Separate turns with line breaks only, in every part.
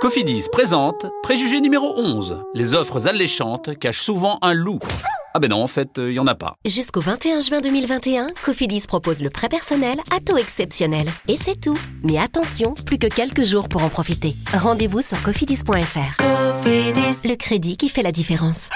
Cofidis présente Préjugé numéro 11. Les offres alléchantes cachent souvent un loup. Ah ben non, en fait, il y en a pas.
Jusqu'au 21 juin 2021, Cofidis propose le prêt personnel à taux exceptionnel. Et c'est tout. Mais attention, plus que quelques jours pour en profiter. Rendez-vous sur cofidis.fr. Le crédit qui fait la différence.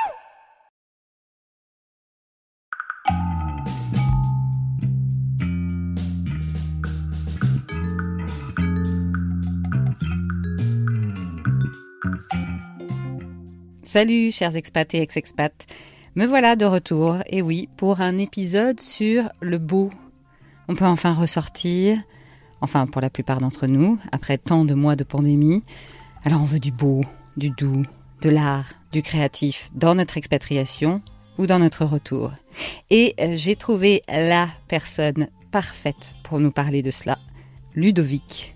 Salut chers expats et ex-expats, me voilà de retour, et oui, pour un épisode sur le beau. On peut enfin ressortir, enfin pour la plupart d'entre nous, après tant de mois de pandémie. Alors on veut du beau, du doux, de l'art, du créatif dans notre expatriation ou dans notre retour. Et euh, j'ai trouvé la personne parfaite pour nous parler de cela, Ludovic.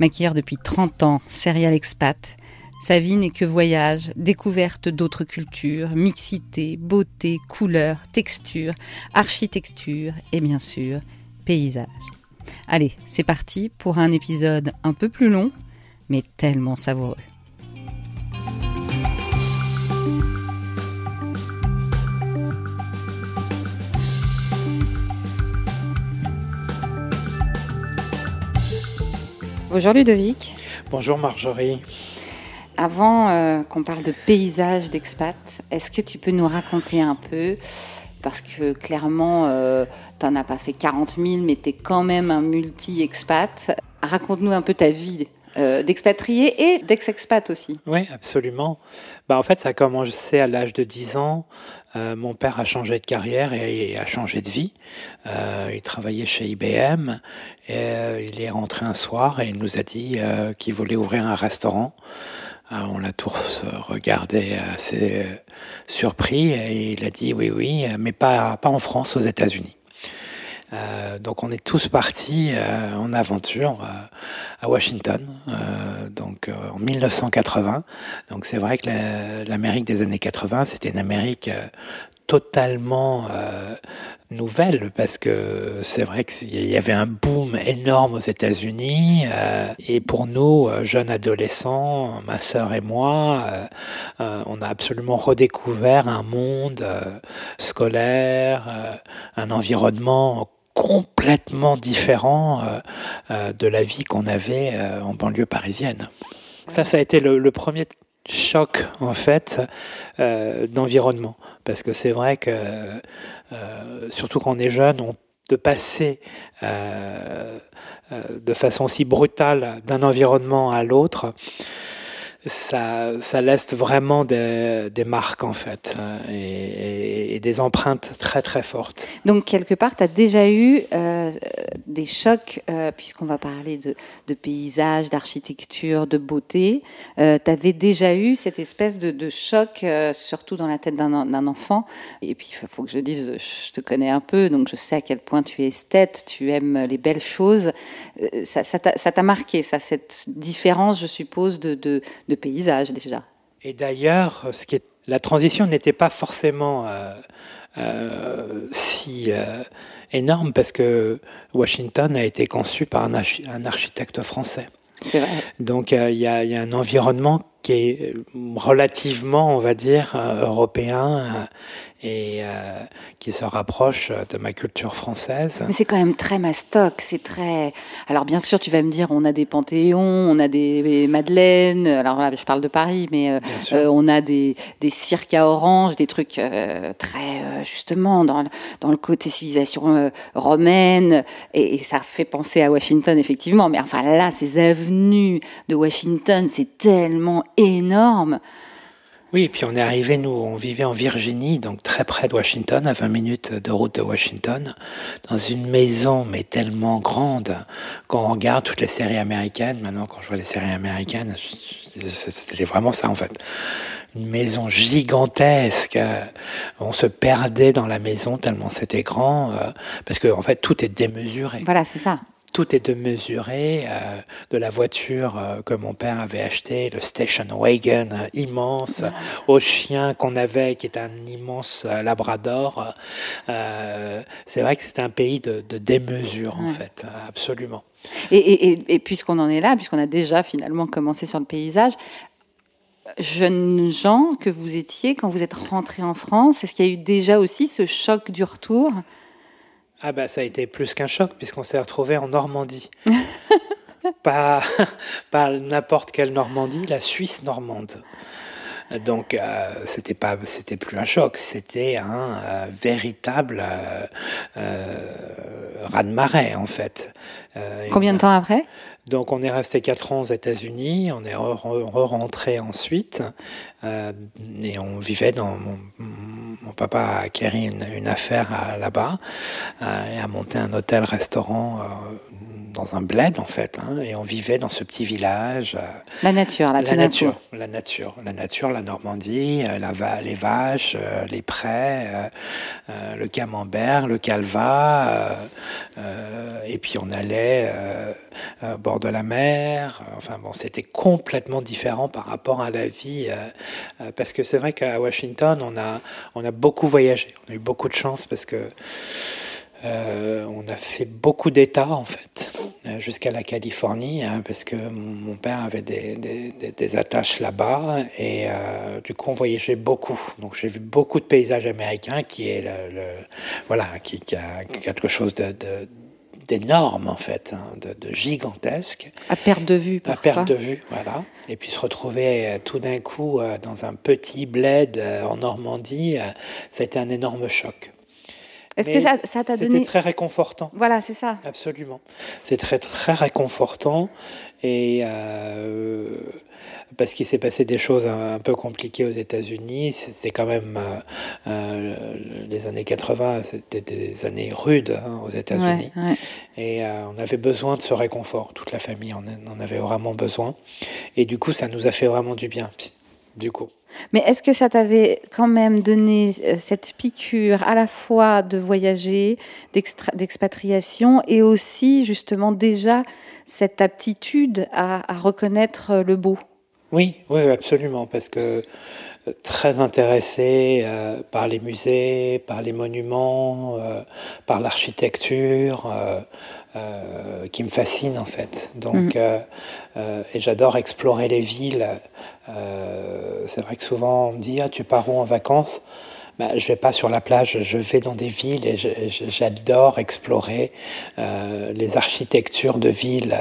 Maquilleur depuis 30 ans, serial expat, sa vie n'est que voyage, découverte d'autres cultures, mixité, beauté, couleur, texture, architecture et bien sûr paysage. Allez, c'est parti pour un épisode un peu plus long, mais tellement savoureux. Bonjour Ludovic.
Bonjour Marjorie.
Avant euh, qu'on parle de paysage d'expat, est-ce que tu peux nous raconter un peu parce que clairement, euh, tu n'en as pas fait 40 000, mais tu es quand même un multi-expat. Raconte-nous un peu ta vie euh, d'expatrié et d'ex-expat aussi.
Oui, absolument. Bah, en fait, ça a commencé à l'âge de 10 ans. mon père a changé de carrière et, a changé de vie. il travaillait chez IBM et il est rentré un soir et il nous a dit qu'il voulait ouvrir un restaurant. Ah, on l'a tous regardé assez euh, surpris et il a dit oui, oui, mais pas, pas en France, aux États-Unis. Euh, donc on est tous partis euh, en aventure à Washington, donc en 1980. Donc c'est vrai que l'Amérique des années 80, c'était une Amérique totalement nouvelle parce que c'est vrai qu'il y avait un boom énorme aux États-Unis euh, et pour nous, euh, jeunes adolescents, ma sœur et moi, euh, on a absolument redécouvert un monde scolaire, un environnement complètement différent de la vie qu'on avait en banlieue parisienne. Ça, ça a été le premier choc en fait d'environnement. Parce que c'est vrai que euh, surtout quand on est jeune, on, de passer euh, euh, de façon si brutale d'un environnement à l'autre, ça, laisse vraiment des, marques en fait et, et, des empreintes très très fortes.
Donc quelque part, tu as déjà eu euh, des chocs, euh, puisqu'on va parler de, de paysage, d'architecture, de beauté. Euh, tu avais déjà eu cette espèce de, choc, euh, surtout dans la tête d'un enfant. Et puis il faut que je dise, je te connais un peu, donc je sais à quel point tu es esthète, tu aimes les belles choses. Ça t'a marqué, ça, cette différence, je suppose, de paysage déjà.
Et d'ailleurs, ce qui est, la transition n'était pas forcément euh, euh, si euh, énorme parce que Washington a été conçu par un, un architecte français.
Vrai.
Donc il y, y, a un environnement qui est relativement, on va dire, européen et euh, qui se rapproche de ma culture française.
Mais c'est quand même très mastoc, c'est très... Alors bien sûr, tu vas me dire, on a des panthéons, on a des madeleines, alors là, je parle de Paris, mais euh, euh, on a des, des cirques à orange, des trucs euh, très, euh, justement, dans, dans le côté civilisation euh, romaine, et, et, ça fait penser à Washington, effectivement, mais enfin là, ces avenues de Washington, c'est tellement énorme.
Oui, et puis on est arrivé, nous, on vivait en Virginie, donc très près de Washington, à 20 minutes de route de Washington, dans une maison, mais tellement grande, quand on regarde toutes les séries américaines, maintenant quand je vois les séries américaines, c'était vraiment ça en fait. Une maison gigantesque, on se perdait dans la maison tellement c'était grand, parce que en fait tout est démesuré.
Voilà, c'est ça
tout est de mesurer, euh, de la voiture euh, que mon père avait acheté, le station wagon euh, immense, au chien qu'on avait, qui est un immense labrador. c'est vrai que c'est un pays de, démesure, en fait, absolument.
Et, puisqu'on en est là, puisqu'on a déjà finalement commencé sur le paysage, jeunes gens que vous étiez quand vous êtes rentrés en France, est-ce qu'il y a eu déjà aussi ce choc du retour?
Ah bah ça a été plus qu'un choc puisqu'on s'est retrouvé en Normandie. pas pas n'importe quelle Normandie, la Suisse normande. Donc euh, c'était pas c'était plus un choc, c'était un euh, véritable euh, euh raz-de-marée en fait.
Combien de temps après?
Donc on est resté quatre ans aux États-Unis, on est re-rentré ensuite euh, et on vivait dans mon, mon papa a acquéri une, une affaire là-bas euh, et a monté un hôtel-restaurant euh, dans un bled en fait, hein, et on vivait dans ce petit village. Euh,
la nature, la,
nature, la nature, la nature, la Normandie, euh, la, les vaches, euh, les prés, le camembert, le calva, et puis on allait au bord de la mer. Enfin bon, c'était complètement différent par rapport à la vie, parce que c'est vrai qu'à Washington, on a on a beaucoup voyagé, on a eu beaucoup de chance parce que euh, on a fait beaucoup d'États en fait, euh, jusqu'à la Californie, hein, parce que mon père avait des, attaches là-bas et euh, du coup on voyageait beaucoup. Donc j'ai vu beaucoup de paysages américains qui est le, voilà, qui, a quelque chose de, d'énorme en fait, hein, de, gigantesque.
À perte de vue.
À perte de vue, voilà. Et puis se retrouver tout d'un coup dans un petit bled en Normandie, ça a été un énorme choc.
Est-ce que ça, t'a donné
C'était très réconfortant.
Voilà, c'est ça.
Absolument. C'est très très réconfortant et euh, parce qu'il s'est passé des choses un, peu compliquées aux États-Unis. C'était quand même euh, euh, les années 80, c'était des années rudes hein, aux États-Unis et on avait besoin de ce réconfort. Toute la famille en, en avait vraiment besoin et du coup, ça nous a fait vraiment du bien. Du coup.
Mais est-ce que ça t'avait quand même donné euh, cette piqûre à la fois de voyager, d'expatriation et aussi justement déjà cette aptitude à, reconnaître le beau?
Oui, oui, absolument, parce que euh, très intéressé euh, par les musées, par les monuments, par l'architecture, euh, qui me fascine en fait. Donc, mm. euh, euh, et j'adore explorer les villes. c'est vrai que souvent on me dit ah, tu pars où en vacances? Bah, je vais pas sur la plage, je vais dans des villes et j'adore explorer les architectures de villes.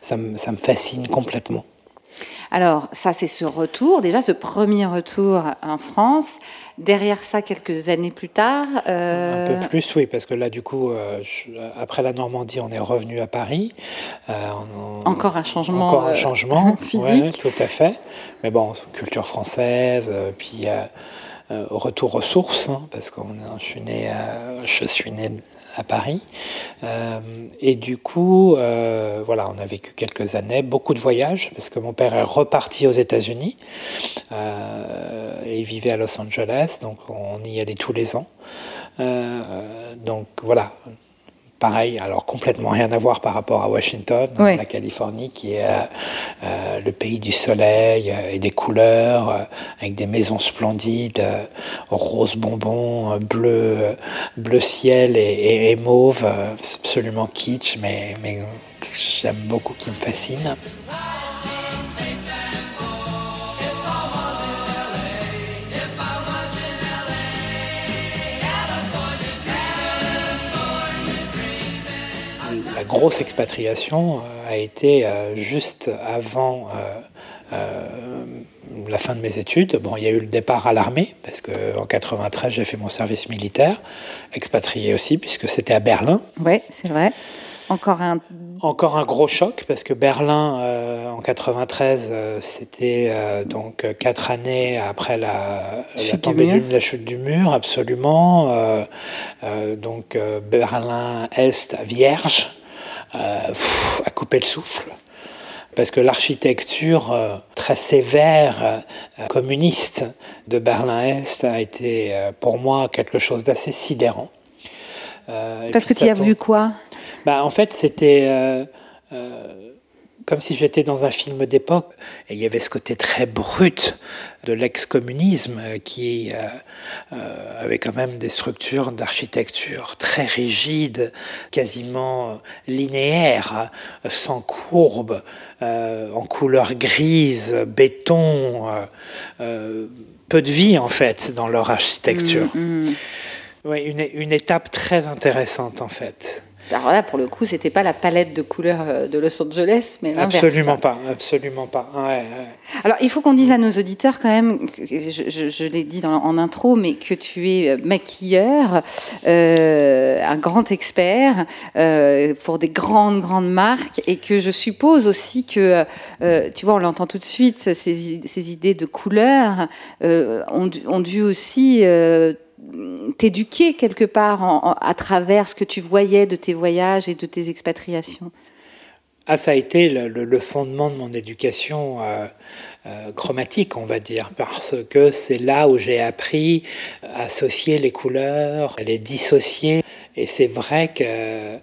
Ça me, ça me fascine complètement.
Alors, ça, c'est ce retour, déjà ce premier retour en France. Derrière ça, quelques années plus tard.
Euh, Un peu plus, oui, parce que là, du coup, euh, après la Normandie, on est revenu à Paris.
Euh, encore un changement.
Encore un changement, physique. tout à fait. Mais bon, culture française, puis retour aux sources, hein, parce que je suis né, je suis né à Paris. Euh, et du coup, euh, voilà, on a vécu quelques années, beaucoup de voyages, parce que mon père est reparti aux États-Unis euh, et il vivait à Los Angeles, donc on y allait tous les ans. donc voilà, pareil, alors complètement rien à voir par rapport à Washington, la Californie, qui est euh, euh, le pays du soleil euh, et des couleurs, avec des maisons splendides, rose bonbon, bleu, bleu ciel et, et mauve, absolument kitsch, mais, mais j'aime beaucoup, qui me fascine. Grosse expatriation euh, a été euh, juste avant euh, la fin de mes études. Bon, il y a eu le départ à l'armée, parce qu'en 93, j'ai fait mon service militaire, expatrié aussi, puisque c'était à Berlin.
Oui, c'est vrai. Encore un...
Encore un gros choc, parce que Berlin, en 93, c'était donc quatre années après la, la tombée du, la chute du mur, absolument. donc Berlin-Est vierge. Euh, à couper le souffle. Parce que l'architecture euh, très sévère, euh, communiste de Berlin-Est a été pour moi quelque chose d'assez sidérant.
Parce que tu as vu quoi?
Bah, En fait, c'était comme si j'étais dans un film d'époque. Et il y avait ce côté très brut de l'ex-communisme qui euh, euh, avait quand même des structures d'architecture très rigides, quasiment linéaires, sans courbe, euh, en couleur grise, béton, peu de vie en fait dans leur architecture. Mm, mm. Oui, une, une étape très intéressante en fait.
Alors là, pour le coup, c'était pas la palette de couleurs euh, de Los Angeles, mais
Absolument pas, absolument pas.
Alors, il faut qu'on dise à nos auditeurs quand même, je, l'ai dit en intro, mais que tu es euh, maquilleur, euh, un grand expert pour des grandes, grandes marques, et que je suppose aussi que, tu vois, on l'entend tout de suite, ces, idées de couleurs ont, ont, dû aussi t'éduquer quelque part à travers ce que tu voyais de tes voyages et de tes expatriations
ah, ça a été le, fondement de mon éducation euh, euh, chromatique, on va dire, parce que c'est là où j'ai appris à associer les couleurs, à les dissocier. Et c'est vrai que euh,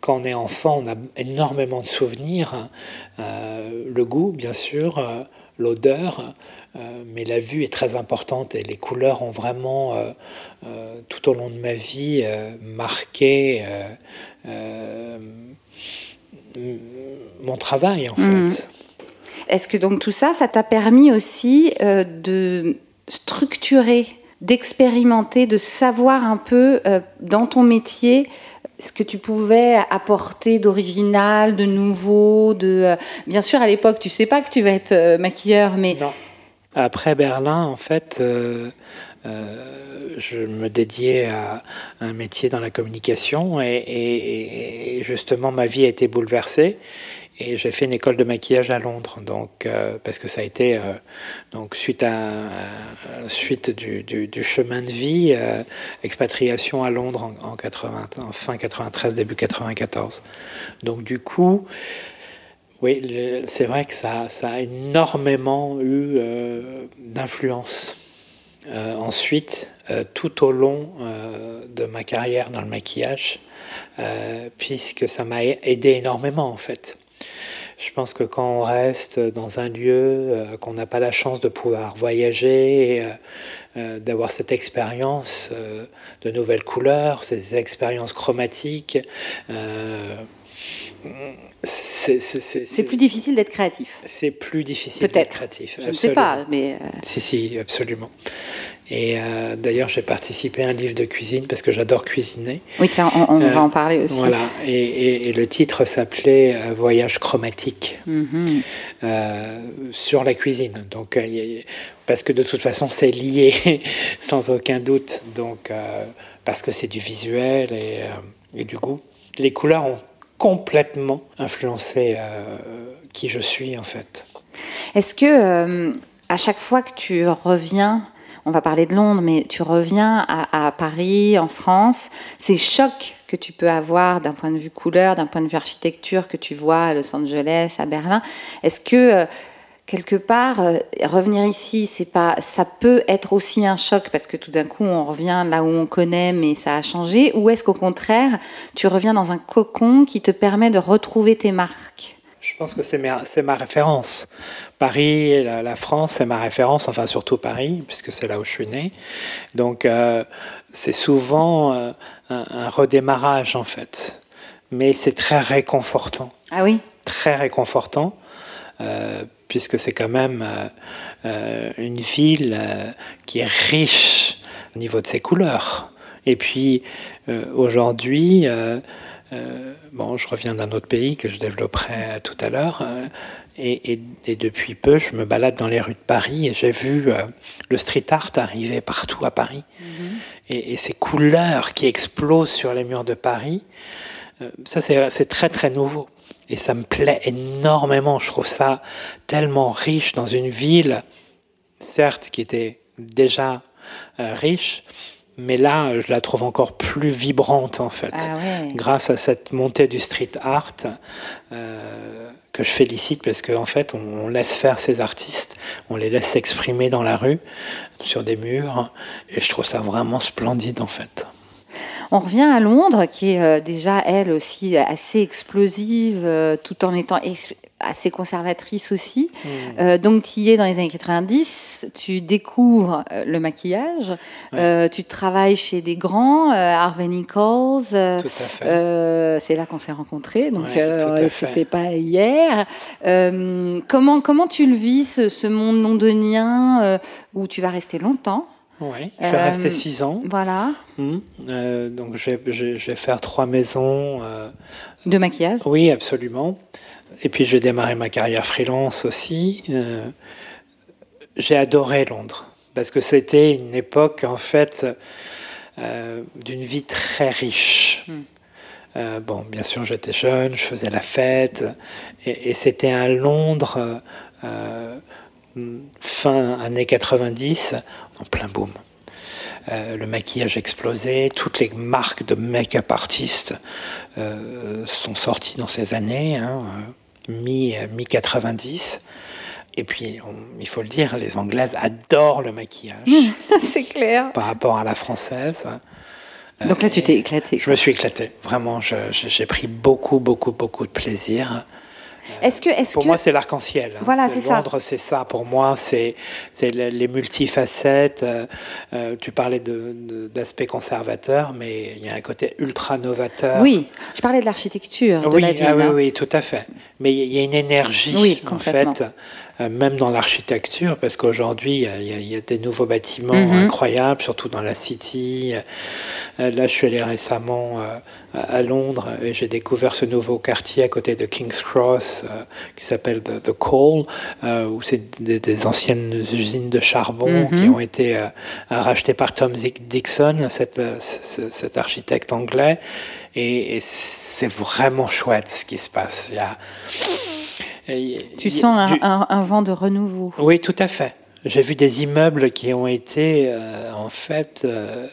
quand on est enfant, on a énormément de souvenirs. Hein. le goût, bien sûr, l'odeur, mais la vue est très importante et les couleurs ont vraiment, euh, euh, tout au long de ma vie, marqué mon travail en mm. fait.
Est-ce que donc tout ça, ça t'a permis aussi de structurer, d'expérimenter, de savoir un peu dans ton métier ce que tu pouvais apporter d'original, de nouveau, de bien sûr à l'époque tu sais pas que tu vas être maquilleur, mais
après Berlin, en fait, euh, euh, je me dédiais à un métier dans la communication et, justement ma vie a été bouleversée et j'ai fait une école de maquillage à Londres. Donc euh, parce que ça a été donc suite à, suite du, chemin de vie expatriation à Londres en, en, 80, en fin 93 début 94 donc du coup oui, c'est vrai que ça, a énormément eu euh, d'influence. Euh, ensuite, euh, tout au long de ma carrière dans le maquillage, puisque ça m'a aidé énormément en fait. Je pense que quand on reste dans un lieu, qu'on n'a pas la chance de pouvoir voyager, d'avoir cette expérience de nouvelles couleurs, ces expériences chromatiques,
c'est plus difficile d'être créatif.
C'est plus difficile d'être créatif.
Je ne sais pas, mais. Euh,
si, si, absolument. Et euh, d'ailleurs, j'ai participé à un livre de cuisine parce que j'adore cuisiner.
Oui, ça, on, va en parler aussi.
Voilà, et, le titre s'appelait euh, Voyage chromatique mhm. sur la cuisine. Donc, parce que de toute façon, c'est lié, sans aucun doute. Donc, parce que c'est du visuel et, et du goût. Les couleurs ont complètement influencé euh, qui je suis en fait.
Est-ce que euh, à chaque fois que tu reviens, on va parler de Londres, mais tu reviens à, Paris, en France, ces chocs que tu peux avoir d'un point de vue couleur, d'un point de vue architecture que tu vois à Los Angeles, à Berlin, est-ce que euh, quelque part, euh, revenir ici, c'est pas, ça peut être aussi un choc parce que tout d'un coup on revient là où on connaît, mais ça a changé. Ou est-ce qu'au contraire, tu reviens dans un cocon qui te permet de retrouver tes marques?
Je pense que c'est ma, ma, référence. Paris, la, la France, c'est ma référence, enfin surtout Paris, puisque c'est là où je suis né. Donc euh, c'est souvent euh, un, un redémarrage en fait, mais c'est très réconfortant.
Ah oui?
Très réconfortant. Euh, puisque c'est quand même euh, euh, une ville euh, qui est riche au niveau de ses couleurs. Et puis aujourd'hui, bon, je reviens d'un autre pays que je développerai tout à l'heure. Et, depuis peu, je me balade dans les rues de Paris et j'ai vu le street art arriver partout à Paris. Mm-hmm. Et, ces couleurs qui explosent sur les murs de Paris, ça c'est très très nouveau. Et ça me plaît énormément. Je trouve ça tellement riche dans une ville, certes, qui était déjà euh, riche, mais là, je la trouve encore plus vibrante en fait, ah grâce à cette montée du street art euh, que je félicite parce qu'en en fait, on, laisse faire ces artistes, on les laisse s'exprimer dans la rue, sur des murs, et je trouve ça vraiment splendide en fait.
On revient à Londres, qui est déjà elle aussi assez explosive, tout en étant assez conservatrice aussi. Hmm. Euh, donc, tu y es dans les années 90, tu découvres euh, le maquillage, euh, tu travailles chez des grands, Harvey Nichols. c'est là qu'on s'est rencontrés, donc c'était pas hier. comment, comment tu le vis, ce, ce monde londonien où tu vas rester longtemps?
Oui, je vais rester six ans.
Voilà.
Hmm. donc je vais, je vais, faire trois maisons.
de maquillage
Oui, absolument. Et puis j'ai démarré ma carrière freelance aussi. Euh, j'ai adoré Londres parce que c'était une époque en fait euh, d'une vie très riche. Hmm. Euh, bon, bien sûr, j'étais jeune, je faisais la fête, et, c'était un Londres fin années 90, en plein boom. le maquillage explosait, toutes les marques de make-up artistes sont sorties dans ces années. Hein, mi-90. et puis, il faut le dire, les Anglaises adorent le maquillage.
C'est clair.
Par rapport à la française.
Donc là, tu t'es éclaté.
Je me suis éclaté. Vraiment, j'ai pris beaucoup, beaucoup, beaucoup de plaisir.
Est-ce que, est
pour moi, c'est l'arc-en-ciel.
Hein. Voilà, c'est ça.
Londres, c'est ça. Pour moi, c'est les multifacettes. Euh, euh, tu parlais d'aspect conservateur, mais il y a un côté ultra novateur.
Oui, je parlais de l'architecture
oui,
de la ville.
Ah, oui, hein. oui, tout à fait. Mais il y a une énergie, en fait, euh, même dans l'architecture, parce qu'aujourd'hui, il y, a des nouveaux bâtiments mhm. incroyables, surtout dans la City. Euh, là, je suis allé récemment euh, à Londres et j'ai découvert ce nouveau quartier à côté de King's Cross qui s'appelle The, Coal, où c'est des, anciennes usines de charbon mhm. qui ont été rachetées par Tom Dixon, cet, cet architecte anglais. Et, c'est vraiment chouette ce qui se passe. Il y a,
tu sens un, vent de renouveau.
Oui, tout à fait. J'ai vu des immeubles qui ont été euh, en fait euh,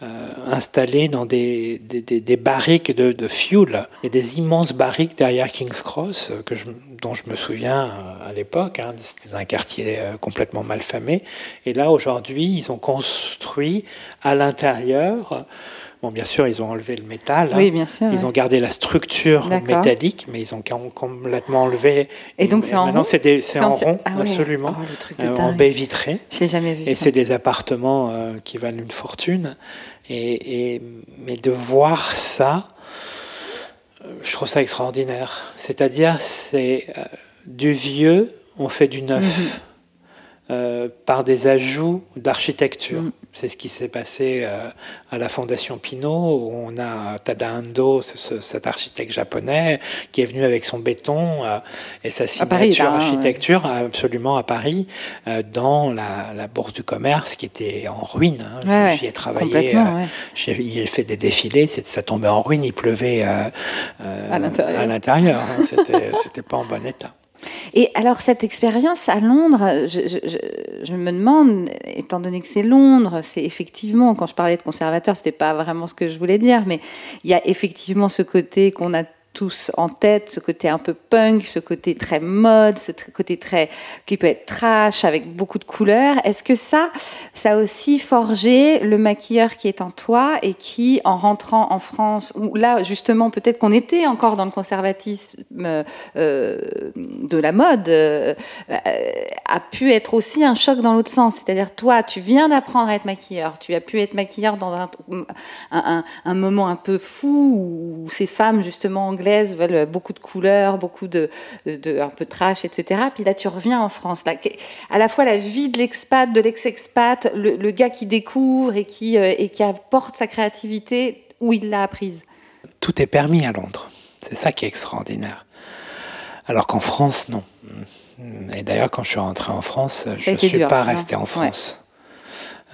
euh, installés dans des, des, barriques de, de, fuel. Il y a des immenses barriques derrière King's Cross que je, dont je me souviens à l'époque. Hein, C'était un quartier complètement malfamé. Et là, aujourd'hui, ils ont construit à l'intérieur Bon, bien sûr, ils ont enlevé le métal.
Oui, bien sûr.
Ils ont gardé la structure métallique, mais ils ont complètement enlevé.
Et donc, c'est en rond
C'est en, rond, ah absolument. Oh, le truc de euh, en baie vitrée.
Je l'ai jamais vu.
Et c'est des appartements euh, qui valent une fortune. Et, mais de voir ça, euh, je trouve ça extraordinaire. C'est-à-dire, c'est du vieux, on fait du neuf. Mhm. Euh, par des ajouts d'architecture. Mm. C'est ce qui s'est passé euh, à la Fondation Pinault, où on a Tadahando, cet architecte japonais, qui est venu avec son béton euh, et sa signature architecture absolument à Paris, dans la, Bourse du Commerce, qui était en ruine.
Hein. J'y
ai travaillé, j'ai fait des défilés, ça tombait en ruine, il pleuvait à l'intérieur. Hein. C'était pas en bon état.
Et alors cette expérience à Londres, je, me demande, étant donné que c'est Londres, c'est effectivement, quand je parlais de conservateur, c'était pas vraiment ce que je voulais dire, mais il y a effectivement ce côté qu'on a tous en tête, ce côté un peu punk, ce côté très mode, ce côté très qui peut être trash avec beaucoup de couleurs. Est-ce que ça, ça a aussi forgé le maquilleur qui est en toi et qui, en rentrant en France, où là justement peut-être qu'on était encore dans le conservatisme euh, de la mode, euh, a pu être aussi un choc dans l'autre sens. C'est-à-dire toi, tu viens d'apprendre à être maquilleur, tu as pu être maquilleur dans un moment un peu fou où ces femmes justement veulent beaucoup de couleurs, beaucoup de, un peu trash, etc. Puis là, tu reviens en France. Là, à la fois la vie de l'expat, de l'ex-expat, le, gars qui découvre et qui, euh, et qui apporte sa créativité où il l'a apprise.
Tout est permis à Londres. C'est ça qui est extraordinaire. Alors qu'en France, non. Et d'ailleurs, quand je suis rentré en France, je ne suis pas resté en France.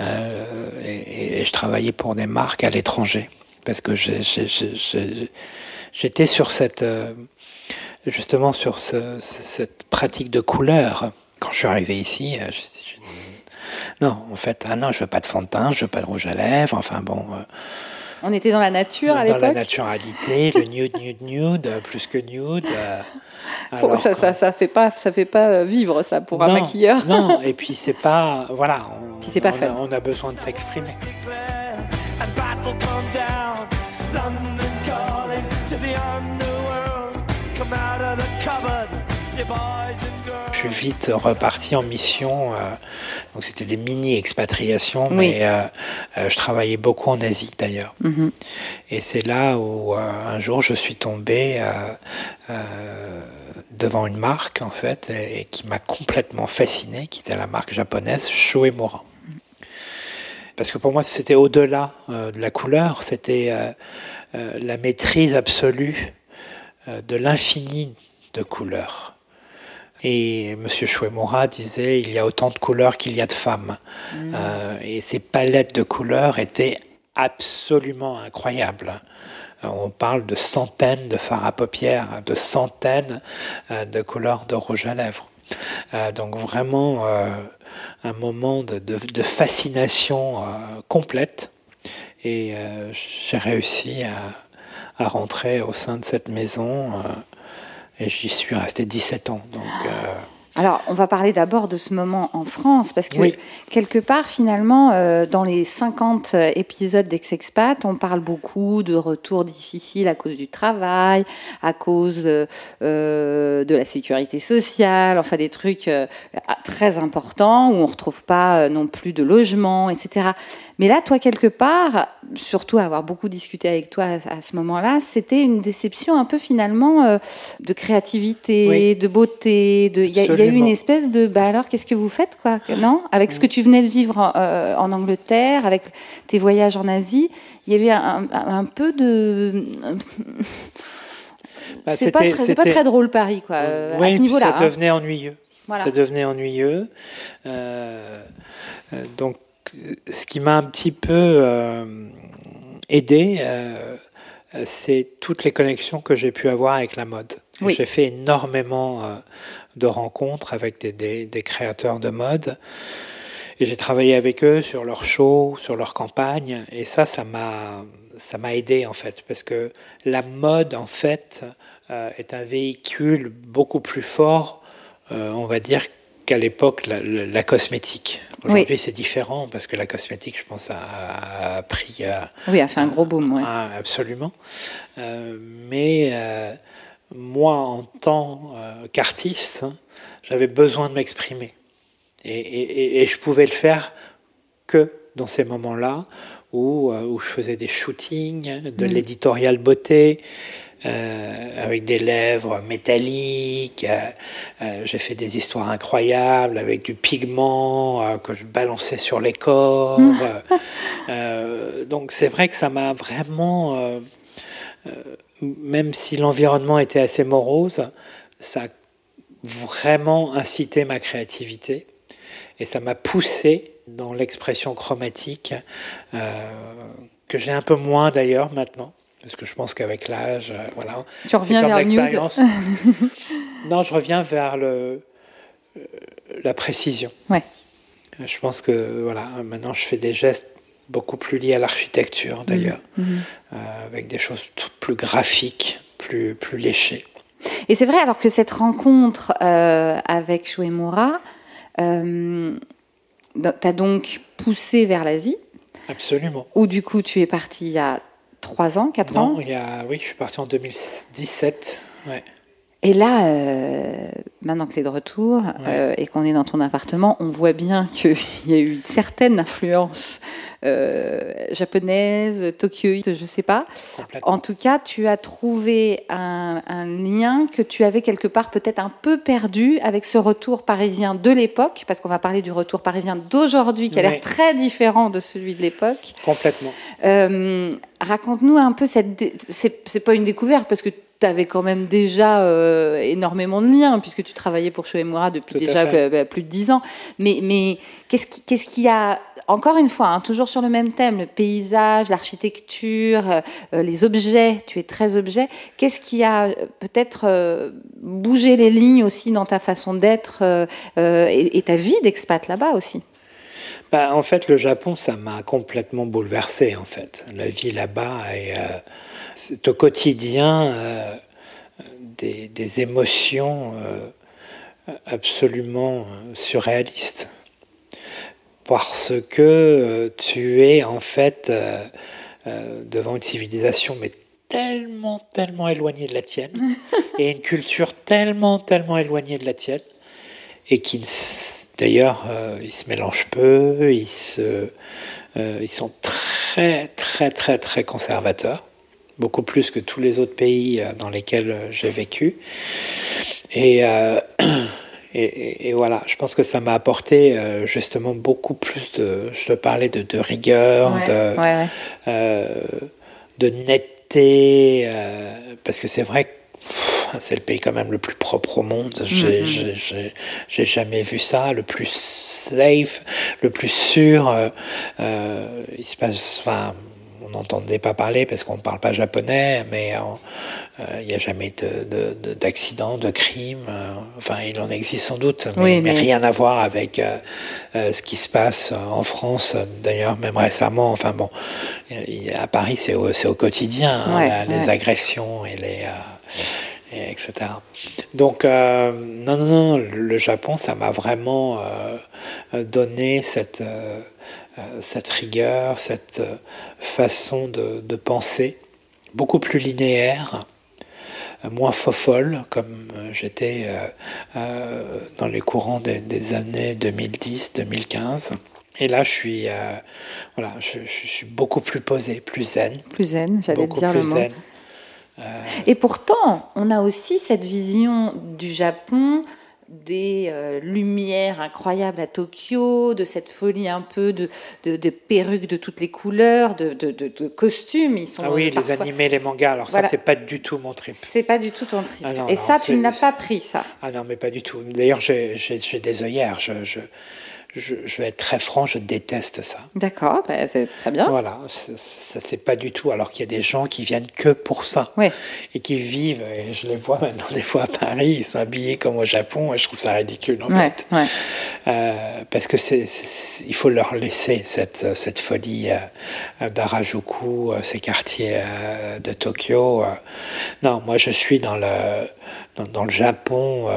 Euh, et, je travaillais pour des marques à l'étranger parce que j'ai j'étais sur cette, euh, justement sur cette pratique de couleur. Quand je suis arrivé ici, euh, non, en fait, ah non, je veux pas de fond de teint, je veux pas de rouge à lèvres, enfin bon. Euh,
on était dans la nature à l'époque.
Dans la naturalité, le nude, nude, nude, plus que nude.
ça, ça, ça, fait pas, ça fait pas vivre ça pour un maquilleur.
non, et puis c'est pas, voilà.
puis c'est pas
on
fait.
on a besoin de s'exprimer. Je suis vite reparti en mission. Euh, donc c'était des mini expatriations, mais euh, euh, je travaillais beaucoup en Asie d'ailleurs. Mhm. Et c'est là où un jour je suis tombé devant une marque en fait et, qui m'a complètement fasciné, qui était la marque japonaise Shoemura. Parce que pour moi c'était au-delà de la couleur, c'était la maîtrise absolue de l'infini de couleurs. Et M. Chouemura disait il y a autant de couleurs qu'il y a de femmes. Mm. Euh, et ces palettes de couleurs étaient absolument incroyables. Euh, on parle de centaines de fards à paupières, de centaines euh, de couleurs de rouge à lèvres. donc vraiment un moment de, de fascination complète. Et j'ai réussi à, à, rentrer au sein de cette maison et j'y suis resté 17 ans. Donc, euh,
Alors, on va parler d'abord de ce moment en France, parce que quelque part, finalement, euh, dans les 50 épisodes d'Ex-Expat, on parle beaucoup de retours difficiles à cause du travail, à cause euh, de la sécurité sociale, enfin des trucs très importants où on ne retrouve pas non plus de logement, etc. Mais là, toi, quelque part, surtout avoir beaucoup discuté avec toi à, ce moment-là, c'était une déception un peu finalement euh, de créativité, de beauté. Il y, a eu une espèce de, bah alors, qu'est-ce que vous faites, quoi Non? Avec ce que tu venais de vivre euh, en Angleterre, avec tes voyages en Asie, il y avait un, peu de. Bah, c'est pas, pas, très drôle Paris, quoi, à ce niveau-là.
Ça hein. devenait ennuyeux. Ça devenait ennuyeux. Euh, donc ce qui m'a un petit peu euh, aidé, euh, c'est toutes les connexions que j'ai pu avoir avec la mode. J'ai fait énormément euh, de rencontres avec des, créateurs de mode. Et j'ai travaillé avec eux sur leurs shows, sur leurs campagnes. Et ça, ça m'a, ça m'a aidé en fait. Parce que la mode, en fait, est un véhicule beaucoup plus fort, on va dire, qu'à l'époque la, cosmétique. Aujourd'hui, c'est différent parce que la cosmétique, je pense, a, pris.
oui, a fait un gros boom. Ouais.
absolument. Euh, mais euh, moi, en tant euh, qu'artiste, hein, j'avais besoin de m'exprimer. Et, je pouvais le faire que dans ces moments-là où, où je faisais des shootings, de mm. l'éditorial beauté. Euh, avec des lèvres métalliques. Euh, euh, j'ai fait des histoires incroyables avec du pigment que je balançais sur les corps. donc c'est vrai que ça m'a vraiment, même si l'environnement était assez morose, ça a vraiment incité ma créativité et ça m'a poussé dans l'expression chromatique que j'ai un peu moins d'ailleurs maintenant. Parce que je pense qu'avec l'âge, euh, voilà.
Tu reviens vers l'expérience.
non, je reviens vers le, euh, la précision.
Ouais.
Je pense que voilà, maintenant je fais des gestes beaucoup plus liés à l'architecture d'ailleurs, mmh. Mmh. Euh, avec des choses plus graphiques, plus, plus léchées.
Et c'est vrai alors que cette rencontre avec Shuemura euh, t'a donc poussé vers l'Asie.
Absolument.
Où du coup tu es parti il y a 3 ans, 4 ans?
il y a, Oui, je suis parti en 2017. Ouais.
Et là, euh, maintenant que tu es de retour euh, et qu'on est dans ton appartement, on voit bien qu'il y a eu une certaine influence japonaise, tokyoïte, je ne sais pas. En tout cas, tu as trouvé un, lien que tu avais quelque part peut-être un peu perdu avec ce retour parisien de l'époque, parce qu'on va parler du retour parisien d'aujourd'hui qui a l'air très différent de celui de l'époque.
Complètement.
Raconte-nous un peu cette. C'est pas une découverte parce que tu avais quand même déjà euh, énormément de liens, puisque tu travaillais pour Shoemura depuis déjà bah, plus de dix ans. Mais, mais qu'est-ce qui, qu'est-ce qui a, encore une fois, hein, toujours sur le même thème, le paysage, l'architecture, euh, euh, les objets, tu es très objet, qu'est-ce qui a peut-être bougé les lignes aussi dans ta façon d'être et, et, ta vie d'expat là-bas aussi?
Bah, En fait, le Japon, ça m'a complètement bouleversé, en fait. La vie là-bas est c'est au quotidien euh, des, émotions euh, absolument euh, surréalistes. Parce que tu es en fait devant une civilisation, mais tellement, tellement éloignée de la tienne, et une culture tellement, tellement éloignée de la tienne, et qui, d'ailleurs, ils se mélangent peu, ils, se, ils sont très, très, très, très conservateurs beaucoup plus que tous les autres pays euh, dans lesquels euh, j'ai vécu. Euh, et, et, voilà, je pense que ça m'a apporté justement beaucoup plus de, je te parlais de, de rigueur, de, de netteté, parce que c'est vrai que c'est le pays quand même le plus propre au monde. J'ai mm-hmm. j'ai jamais vu ça, le plus safe, le plus sûr. il se passe, enfin, on n'entendait pas parler parce qu'on ne parle pas japonais, mais euh, il n'y a jamais d'accident, de, de, de, crime. Euh, enfin, il en existe sans doute, mais, rien à voir avec euh, ce qui se passe en France. D'ailleurs, même récemment, enfin bon, à Paris, c'est au, au, quotidien, hein, les agressions et les etc. Donc, non, non, non, le Japon, ça m'a vraiment donné cette, euh, cette rigueur, cette euh, façon de, penser, beaucoup plus linéaire, euh, moins fofolle, comme j'étais dans les courants des, années 2010-2015. Et là, je suis, voilà, je, suis beaucoup plus posé, plus zen.
Plus zen, j'allais dire le mot. Zen. Et pourtant, on a aussi cette vision du Japon des euh, lumières incroyables à Tokyo, de cette folie un peu de, de, perruques de toutes les couleurs, de, de, costumes. Ils sont
ah oui, les animés, les mangas. Alors ça, c'est pas du tout mon trip.
C'est pas du tout ton trip. Ah Et ça, tu n'as pas pris ça.
Ah non, mais pas du tout. D'ailleurs, j'ai des œillères. je, je, vais être très franc, je déteste ça.
D'accord, bah, c'est très bien.
Voilà, ça c'est pas du tout. Alors qu'il y a des gens qui viennent que pour ça et qui vivent. Et je les vois maintenant des fois à Paris, ils sont habillés comme au Japon. Et je trouve ça ridicule en fait, euh, parce que c'est, il faut leur laisser cette cette folie euh, d'Harajuku, euh, ces quartiers de Tokyo. Non, moi je suis dans le dans, dans le Japon.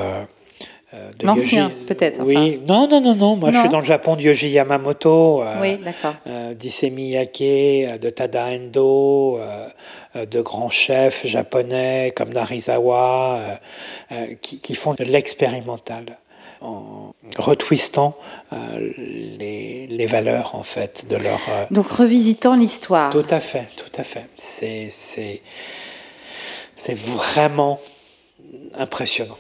Euh, L'ancien, peut-être.
Oui, non, non, non, non. Moi, je suis dans le Japon de Yoji Yamamoto,
euh, oui.
Euh, Miyake, de Tada Endo, de grands chefs japonais comme Narizawa, qui, qui, font de l'expérimental en retwistant les, les, valeurs en fait de leur.
Donc revisitant l'histoire.
Tout à fait, tout à fait. C'est c'est vraiment impressionnant.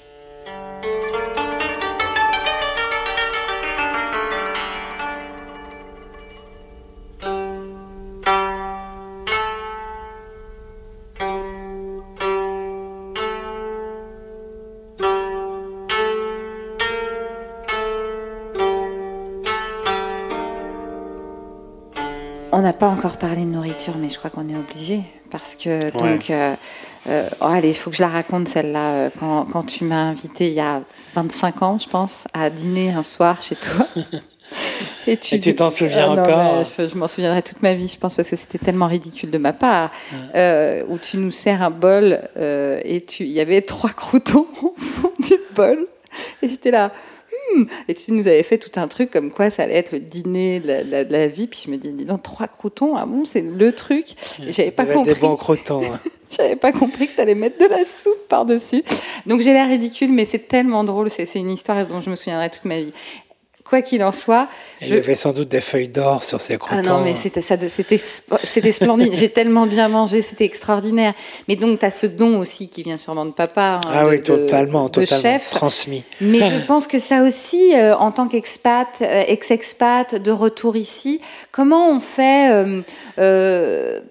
Mais je crois qu'on est obligé. Parce que, donc, euh, euh, oh, allez, il faut que je la raconte celle-là. Euh, quand, tu m'as invité il y a 25 ans, je pense, à dîner un soir chez toi.
Et tu t'en souviens encore
Je, m'en souviendrai toute ma vie, je pense, parce que c'était tellement ridicule de ma part. où tu nous sers un bol et il y avait trois croutons au fond du bol. Et j'étais là. Hmm. Et tu nous avais fait tout un truc comme quoi ça allait être le dîner de la, vie. Puis je me dis, dis donc, trois croutons, ah bon, c'est le truc.
J'avais pas compris. Des bons croutons. Hein.
j'avais pas compris que tu allais mettre de la soupe par-dessus. Donc j'ai l'air ridicule, mais c'est tellement drôle. C'est une histoire dont je me souviendrai toute ma vie quoi qu'il en soit.
Il y avait sans doute des feuilles d'or sur ces croûtons.
Ah non, mais c'était c'était splendide. J'ai tellement bien mangé, c'était extraordinaire. Mais donc, tu as ce don aussi qui vient sûrement de papa. Hein,
ah oui, totalement, totalement. Chef. Transmis.
Mais je pense que ça aussi, euh, en tant qu'expat, euh, ex-expat, de retour ici, comment on fait euh,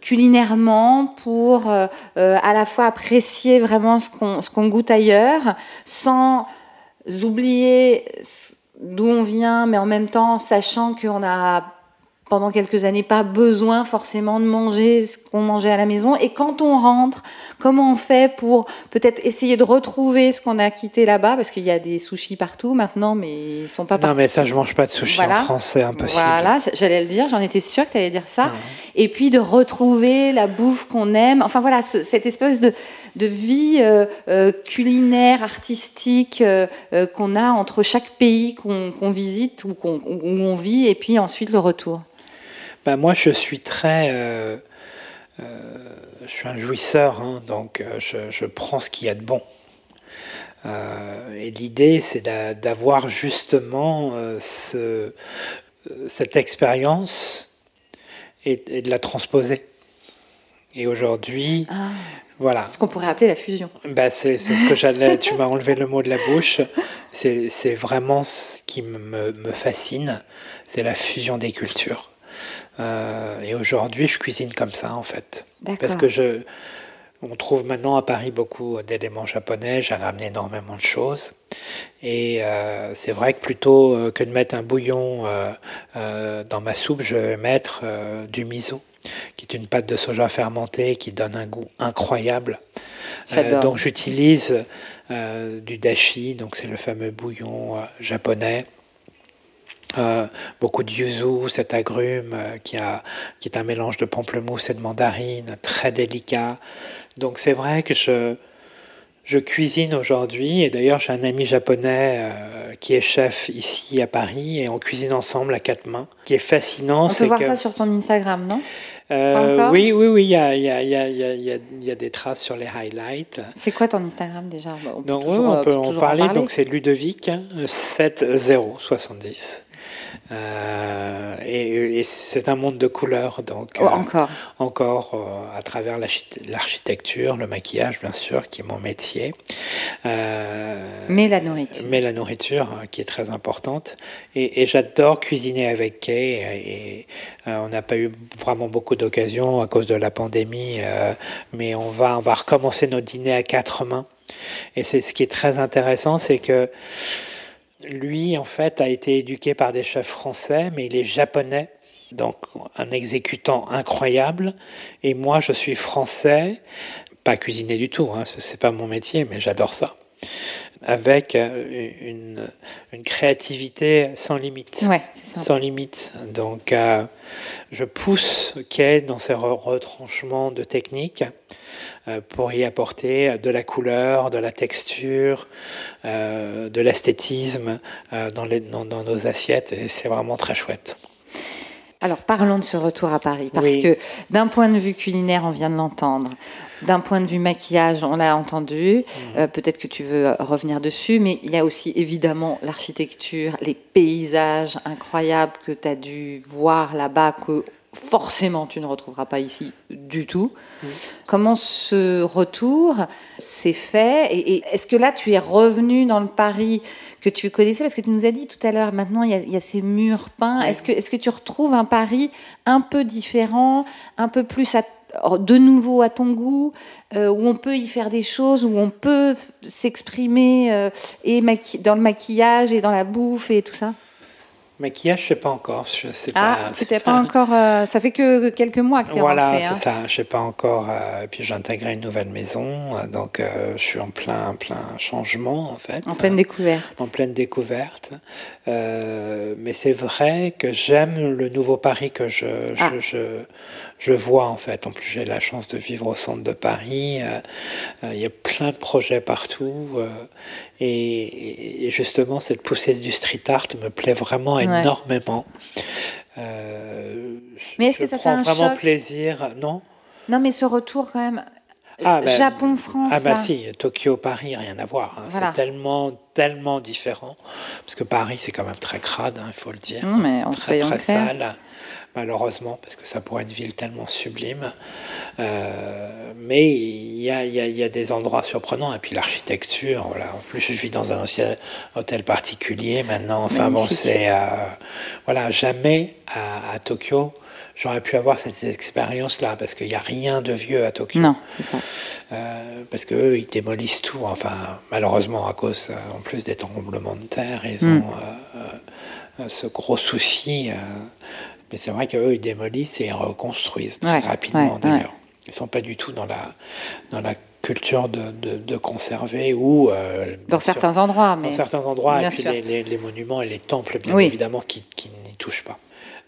culinairement pour à la fois apprécier vraiment ce qu'on goûte ailleurs, sans oublier d'où on vient, mais en même temps sachant qu'on a pendant quelques années pas besoin forcément de manger ce qu'on mangeait à la maison. Et quand on rentre, comment on fait pour peut-être essayer de retrouver ce qu'on a quitté là-bas? Parce qu'il y a des sushis partout maintenant, mais ils sont pas partout.
Non, mais ça, je mange pas de sushis en français, impossible.
Voilà, j'allais le dire, j'en étais sûre que tu allais dire ça. Et puis de retrouver la bouffe qu'on aime. Enfin voilà, cette espèce de, de vie euh, euh, culinaire, artistique euh, qu'on a entre chaque pays qu'on visite ou où on vit et puis ensuite le retour.
ben, Moi, je suis très... Je suis un jouisseur, hein, donc je, je, prends ce qu'il y a de bon. et l'idée, c'est d'avoir justement ce, cette expérience et, et, de la transposer. Et aujourd'hui,
ah. Voilà. Ce qu'on pourrait appeler la fusion.
Bah, c'est ce que j'allais. tu m'as enlevé le mot de la bouche. C'est vraiment ce qui me, me fascine. C'est la fusion des cultures. Euh, et aujourd'hui, je cuisine comme ça, en fait. Parce que je. On trouve maintenant à Paris beaucoup d'éléments japonais, j'ai ramené énormément de choses. Et euh, c'est vrai que plutôt euh, que de mettre un bouillon euh, dans ma soupe, je vais mettre du miso qui est une pâte de soja fermentée qui donne un goût incroyable. Euh, donc j'utilise euh, du dashi, donc c'est le fameux bouillon euh, japonais. beaucoup de yuzu, cet agrume qui, a, qui est un mélange de pamplemousse et de mandarine, très délicat. Donc c'est vrai que je, je cuisine aujourd'hui, et d'ailleurs j'ai un ami japonais qui est chef ici à Paris, et on cuisine ensemble à quatre mains. Ce qui est fascinant,
c'est On peut voir ça sur ton Instagram, non?
Euh, oui, oui, oui, il y a, y, a, y, a, y a, des traces sur les highlights.
C'est quoi ton Instagram déjà?
On peut, on peut, en, parler. Donc c'est Ludovic 7070. Euh, et, c'est un monde de couleurs, donc
oh, encore,
euh, encore euh, à travers l'architecture, le maquillage, bien sûr, qui est mon métier.
mais la nourriture.
Mais la nourriture, qui est très importante. Et, j'adore cuisiner avec Kay. Et, on n'a pas eu vraiment beaucoup d'occasions à cause de la pandémie, mais on va, on va recommencer nos dîners à quatre mains. Et c'est ce qui est très intéressant, c'est que lui, en fait, a été éduqué par des chefs français, mais il est japonais, donc un exécutant incroyable. Et moi, je suis français, pas cuisiner du tout, hein, c'est pas mon métier, mais j'adore ça. Avec euh, une, créativité sans limite.
Ouais,
Sans limite. Donc, euh, je pousse Kay dans ses retranchements de technique. Euh, pour y apporter de la couleur, de la texture, euh, de l'esthétisme euh, dans, dans, nos assiettes et c'est vraiment très chouette.
Alors parlons de ce retour à Paris, parce que d'un point de vue culinaire, on vient de l'entendre, d'un point de vue maquillage, on l'a entendu, mhm. peut-être que tu veux revenir dessus, mais il y a aussi évidemment l'architecture, les paysages incroyables que tu as dû voir là-bas, que forcément tu ne retrouveras pas ici du tout. Mm. Comment ce retour s'est fait et, est-ce que là tu es revenu dans le Paris que tu connaissais? Parce que tu nous as dit tout à l'heure maintenant il y, a, ces murs peints. Est-ce que est-ce que tu retrouves un Paris un peu différent, un peu plus de nouveau à ton goût, euh, où on peut y faire des choses, où on peut s'exprimer euh, et dans le maquillage et dans la bouffe et tout ça?
Maquillage, je sais pas encore. Je sais
ah, c'était pas, encore. Euh, ça fait que quelques mois que tu es
Voilà,
rentré.
c'est hein. ça. Je sais pas encore. Euh, puis j'ai intégré une nouvelle maison, euh, donc je suis en plein, plein changement en fait.
En pleine découverte.
En pleine découverte. Mais c'est vrai que j'aime le nouveau Paris que je, je, ah. je, vois en fait. En plus, j'ai la chance de vivre au centre de Paris. Il y a plein de projets partout. Et, justement, cette poussée du street art me plaît vraiment énormément.
Euh, mais est-ce que ça fait un
vraiment plaisir, non?
Non, mais ce retour quand même. Ah, ben, Japon-France.
Ah bah si, Tokyo-Paris, rien à voir. Hein. C'est tellement, tellement différent. Parce que Paris, c'est quand même très crade, hein, il faut le dire.
Non, mais on
très, très sale malheureusement, parce que ça pourrait être une ville tellement sublime. Euh, mais il y a, y a, des endroits surprenants. Et puis l'architecture, voilà. En plus, je vis dans un hôtel particulier maintenant. Enfin bon, c'est. Euh, voilà, jamais à, Tokyo. J'aurais pu avoir cette expérience-là parce qu'il n'y a rien de vieux à Tokyo.
Non, c'est ça.
Euh, parce qu'eux, ils démolissent tout. Enfin, malheureusement, à cause en plus des tremblements de terre, ils hmm. ont ce gros souci mais c'est vrai qu'eux, ils démolissent et ils reconstruisent très rapidement d'ailleurs. Ils ne sont pas du tout dans la, dans la culture de, de, conserver ou
euh, dans certains endroits mais
dans certains endroits et puis les, les, monuments et les temples bien évidemment qui, qui n'y touchent pas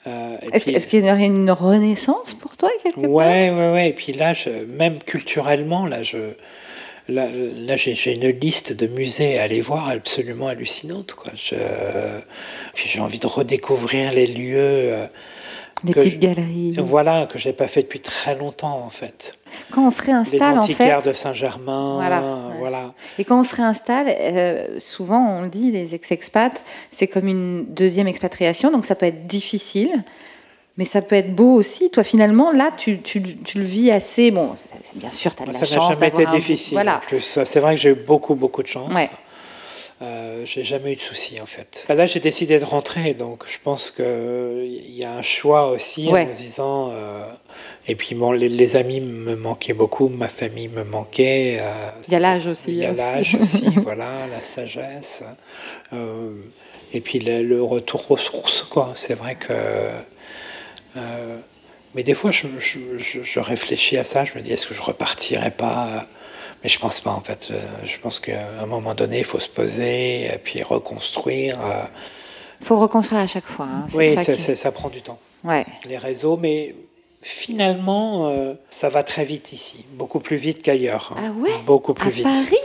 euh, est-ce, qu'il y aurait une renaissance pour toi quelque part?
Ouais ouais ouais et puis là je, même culturellement là je là, j'ai une liste de musées à aller voir absolument hallucinante. Quoi. Je, puis j'ai envie de redécouvrir les lieux. Euh,
les petites galeries.
Voilà, que je n'ai pas fait depuis très longtemps en fait.
Quand on se réinstalle,
en
fait.
de Saint-Germain. Voilà, voilà.
Et quand on se réinstalle, euh, souvent on le dit, les ex-expats, c'est comme une deuxième expatriation, donc ça peut être difficile. Mais ça peut être beau aussi. Toi, finalement, là, tu, tu, tu le vis assez. Bon, bien sûr, tu as de la
chance.
Ça n'a
jamais été difficile.
Voilà.
En plus, c'est vrai que j'ai eu beaucoup, beaucoup de chance. Ouais. Euh, j'ai jamais eu de soucis en fait. Bah, là, j'ai décidé de rentrer, donc je pense qu'il y a un choix aussi en se disant. Euh, et puis bon, les, amis me manquaient beaucoup, ma famille me manquait.
Euh, il y a l'âge aussi.
Il y a hein. l'âge aussi, voilà, la sagesse. et puis le, retour aux sources, quoi. C'est vrai que. mais des fois, je, je, je, réfléchis à ça, je me dis, est-ce que je repartirais pas mais je pense pas en fait. Euh, je pense qu'à un moment donné, il faut se poser et puis reconstruire. Il
euh. faut reconstruire à chaque fois. Hein.
Oui, ça, ça, prend du temps.
Ouais.
Les réseaux, mais finalement, euh, ça va très vite ici, beaucoup plus vite qu'ailleurs.
Hein. Ah ouais?
Beaucoup plus
à
vite.
Paris?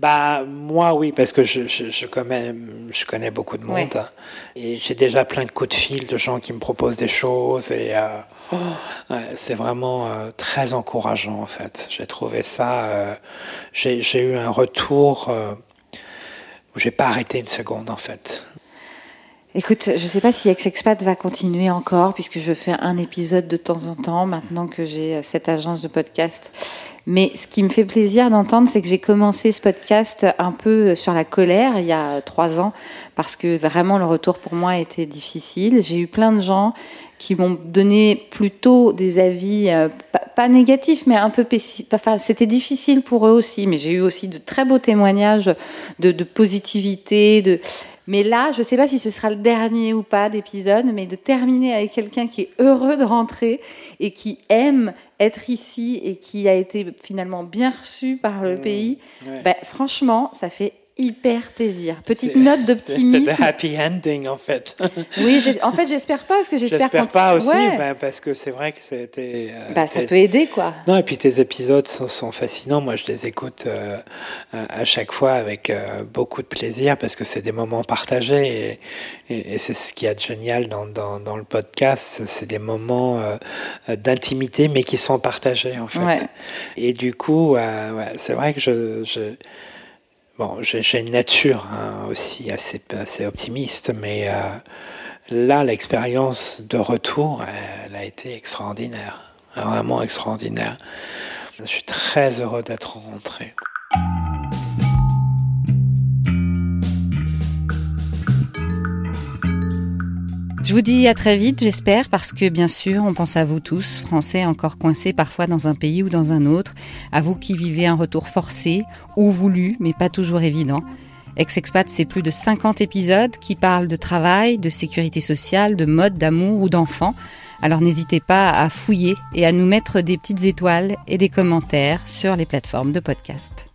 Bah moi oui, parce que je, je, connais, je connais beaucoup de monde hein. et j'ai déjà plein de coups de fil de gens qui me proposent des choses et c'est vraiment euh, très encourageant en fait. J'ai trouvé ça. Euh, j'ai eu un retour euh, où j'ai pas arrêté une seconde en fait.
Écoute, je ne sais pas si Ex-Expat va continuer encore, puisque je fais un épisode de temps en temps, maintenant que j'ai cette agence de podcast. Mais ce qui me fait plaisir d'entendre, c'est que j'ai commencé ce podcast un peu sur la colère il y a trois ans, parce que vraiment le retour pour moi était difficile. J'ai eu plein de gens qui m'ont donné plutôt des avis euh, pas, négatifs, mais un peu pessimistes. Enfin, c'était difficile pour eux aussi, mais j'ai eu aussi de très beaux témoignages de, de positivité. De... Mais là, je ne sais pas si ce sera le dernier ou pas d'épisode, mais de terminer avec quelqu'un qui est heureux de rentrer et qui aime être ici et qui a été finalement bien reçu par le mmh. pays, ben, franchement, ça fait hyper plaisir. Petite note d'optimisme.
C'est happy ending en fait.
oui, en fait j'espère pas parce que j'espère
J'espère pas aussi, ben, parce que c'est vrai que c'était.
Euh, bah, ça peut aider quoi.
Non et puis tes épisodes sont, fascinants. Moi je les écoute euh, à chaque fois avec euh, beaucoup de plaisir parce que c'est des moments partagés et, et, c'est ce qui est génial dans, dans, dans le podcast, c'est des moments d'intimité mais qui sont partagés en fait. Et du coup, c'est vrai que je, je Bon, j'ai une nature hein, aussi assez, assez optimiste, mais euh, là, l'expérience de retour, elle a été extraordinaire, vraiment extraordinaire. Je suis très heureux d'être rentré.
Je vous dis à très vite, j'espère, parce que bien sûr, on pense à vous tous, Français encore coincés parfois dans un pays ou dans un autre, à vous qui vivez un retour forcé ou voulu, mais pas toujours évident. Ex-Expat, c'est plus de 50 épisodes qui parlent de travail, de sécurité sociale, de mode, d'amour ou d'enfants. Alors n'hésitez pas à fouiller et à nous mettre des petites étoiles et des commentaires sur les plateformes de podcast.